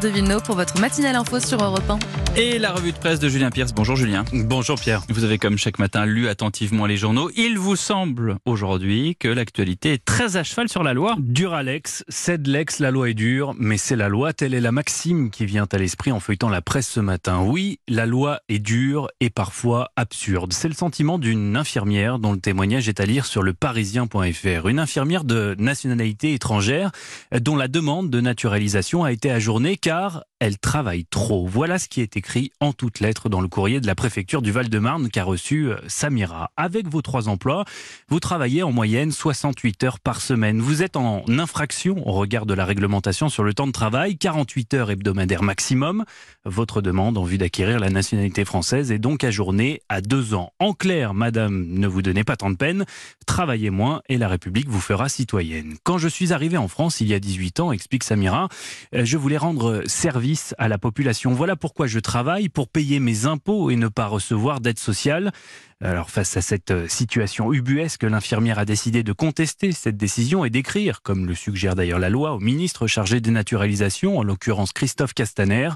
de Villeneuve pour votre matinale info sur Europe 1. Et la revue de presse de Julien Pierce. Bonjour Julien. Bonjour Pierre. Vous avez comme chaque matin lu attentivement les journaux. Il vous semble aujourd'hui que l'actualité est très à cheval sur la loi. Dur Alex, cède l'ex, la loi est dure, mais c'est la loi. Telle est la maxime qui vient à l'esprit en feuilletant la presse ce matin. Oui, la loi est dure et parfois absurde. C'est le sentiment d'une infirmière dont le témoignage est à lire sur le parisien.fr. Une infirmière de nationalité étrangère dont la demande de naturalisation a été ajournée car elle travaille trop. Voilà ce qui est écrit en toutes lettres dans le courrier de la préfecture du Val-de-Marne qu'a reçu euh, Samira. Avec vos trois emplois, vous travaillez en moyenne 68 heures par semaine. Vous êtes en infraction au regard de la réglementation sur le temps de travail, 48 heures hebdomadaires maximum. Votre demande en vue d'acquérir la nationalité française est donc ajournée à deux ans. En clair, madame, ne vous donnez pas tant de peine, travaillez moins et la République vous fera citoyenne. Quand je suis arrivé en France il y a 18 ans, explique Samira, euh, je voulais rendre service à la population. Voilà pourquoi je travaille, pour payer mes impôts et ne pas recevoir d'aide sociale. Alors face à cette euh, situation ubuesque, l'infirmière a décidé de contester cette décision et d'écrire, comme le suggère d'ailleurs la loi, au ministre chargé des naturalisations, en l'occurrence Christophe Castaner,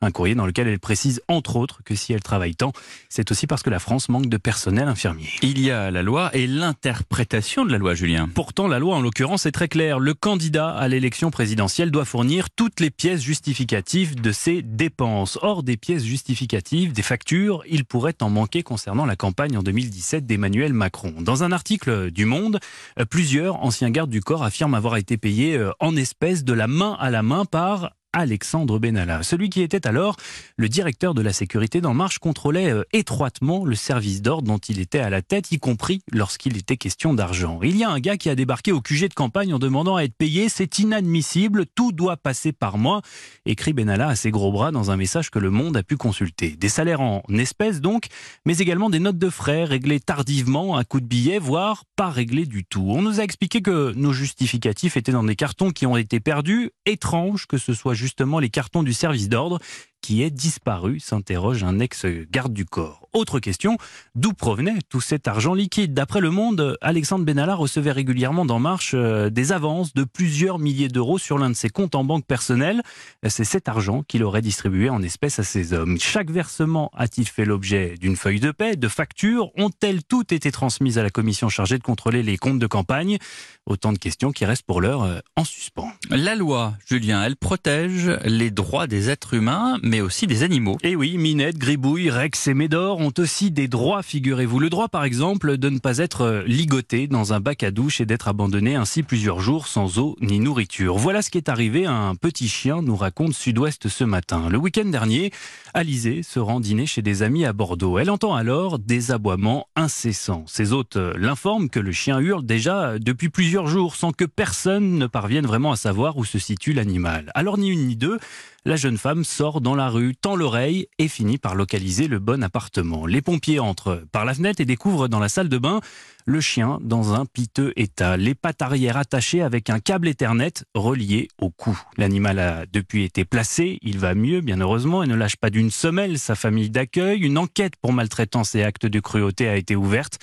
un courrier dans lequel elle précise entre autres que si elle travaille tant, c'est aussi parce que la France manque de personnel infirmier. Il y a la loi et l'interprétation de la loi, Julien. Pourtant, la loi en l'occurrence est très claire. Le candidat à l'élection présidentielle doit fournir toutes les pièces justificatives de ses dépenses. Or, des pièces justificatives, des factures, il pourrait en manquer concernant la campagne en 2017 d'Emmanuel Macron. Dans un article du Monde, euh, plusieurs anciens gardes du corps affirment avoir été payés euh, en espèces de la main à la main par Alexandre Benalla. Celui qui était alors le directeur de la sécurité d'En Marche contrôlait euh, étroitement le service d'ordre dont il était à la tête, y compris lorsqu'il était question d'argent. Il y a un gars qui a débarqué au QG de campagne en demandant à être payé. C'est inadmissible, tout doit passer par moi, écrit Benalla à ses gros bras dans un message que le monde a pu consulter. Des salaires en espèces donc, mais également des notes de frais réglées tardivement, un coup de billet, voire pas réglées du tout. On nous a expliqué que nos justificatifs étaient dans des cartons qui ont été perdus. Étrange que ce soit justement les cartons du service d'ordre qui est disparu, s'interroge un ex-garde du corps. Autre question, d'où provenait tout cet argent liquide? D'après Le Monde, Alexandre Benalla recevait régulièrement d'En Marche euh, des avances de plusieurs milliers d'euros sur l'un de ses comptes en banque personnelle. C'est cet argent qu'il aurait distribué en espèces à ses hommes. Chaque versement a-t-il fait l'objet d'une feuille de paie, de factures Ont-elles toutes été transmises à la commission chargée de contrôler les comptes de campagne? Autant de questions qui restent pour l'heure euh, en suspens. La loi, Julien, elle protège les droits des êtres humains, mais aussi des animaux. Et eh oui, Minette, Gribouille, Rex et Médor ont aussi des droits, figurez-vous. Le droit, par exemple, de ne pas être euh, ligoté dans un bac à douche et d'être abandonné ainsi plusieurs jours sans eau ni nourriture. Voilà ce qui est arrivé à un petit chien, nous raconte Sud-Ouest ce matin. Le week-end dernier, Alizé se rend dîner chez des amis à Bordeaux. Elle entend alors des aboiements incessants. Ses hôtes euh, l'informent que le chien hurle déjà depuis plusieurs jours sans que personne ne parvienne vraiment à savoir où se situe l'animal. Alors ni une ni deux, la jeune femme sort dans la rue, tend l'oreille et finit par localiser le bon appartement. Les pompiers entrent par la fenêtre et découvrent dans la salle de bain le chien dans un piteux état, les pattes arrière attachées avec un câble Ethernet relié au cou. L'animal a depuis été placé, il va mieux bien heureusement et ne lâche pas d'une semelle sa famille d'accueil. Une enquête pour maltraitance et actes de cruauté a été ouverte.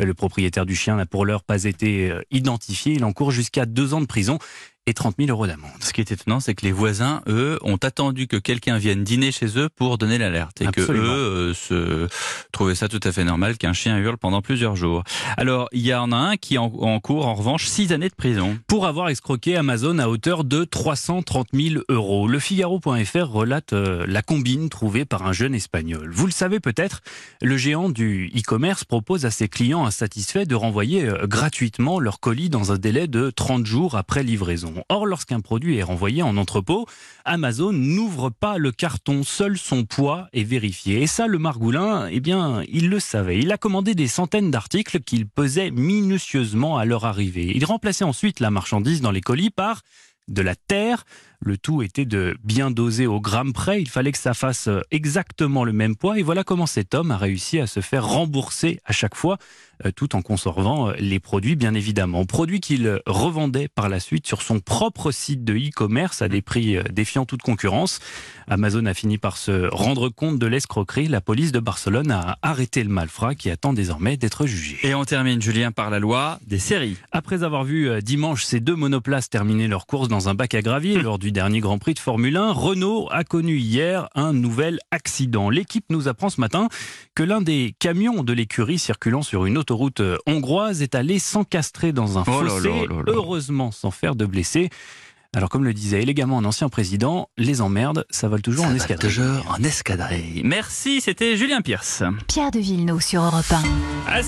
Le propriétaire du chien n'a pour l'heure pas été euh, identifié. Il encourt jusqu'à deux ans de prison et 30 000 euros d'amende. Ce qui est étonnant, c'est que les voisins, eux, ont attendu que quelqu'un vienne dîner chez eux pour donner l'alerte. Et que eux euh, se trouvaient ça tout à fait normal qu'un chien hurle pendant plusieurs jours. Alors, il y en a un qui en, en cours, en revanche, six années de prison. Pour avoir escroqué Amazon à hauteur de 330 000 euros. Le Figaro.fr relate euh, la combine trouvée par un jeune espagnol. Vous le savez peut-être, le géant du e-commerce propose à ses clients insatisfaits de renvoyer euh, gratuitement leur colis dans un délai de 30 jours après livraison. Or, lorsqu'un produit est renvoyé en entrepôt, Amazon n'ouvre pas le carton, seul son poids est vérifié. Et ça, le margoulin, eh bien, il le savait. Il a commandé des centaines d'articles qu'il pesait minutieusement à leur arrivée. Il remplaçait ensuite la marchandise dans les colis par de la terre. Le tout était de bien doser au gramme près. Il fallait que ça fasse exactement le même poids. Et voilà comment cet homme a réussi à se faire rembourser à chaque fois, euh, tout en conservant euh, les produits, bien évidemment. Produits qu'il revendait par la suite sur son propre site de e-commerce à des prix euh, défiant toute concurrence. Amazon a fini par se rendre compte de l'escroquerie. La police de Barcelone a arrêté le malfrat qui attend désormais d'être jugé. Et on termine, Julien, par la loi des séries. Après avoir vu dimanche ces deux monoplaces terminer leur course dans un bac à gravier lors du du dernier Grand Prix de Formule 1, Renault a connu hier un nouvel accident. L'équipe nous apprend ce matin que l'un des camions de l'écurie circulant sur une autoroute hongroise est allé s'encastrer dans un oh fossé, heureusement sans faire de blessés. Alors, comme le disait élégamment un ancien président, les emmerdes, ça vole toujours en escadrille. toujours en escadrille. Merci, c'était Julien Pierce. Pierre de Villeneuve sur Europe 1.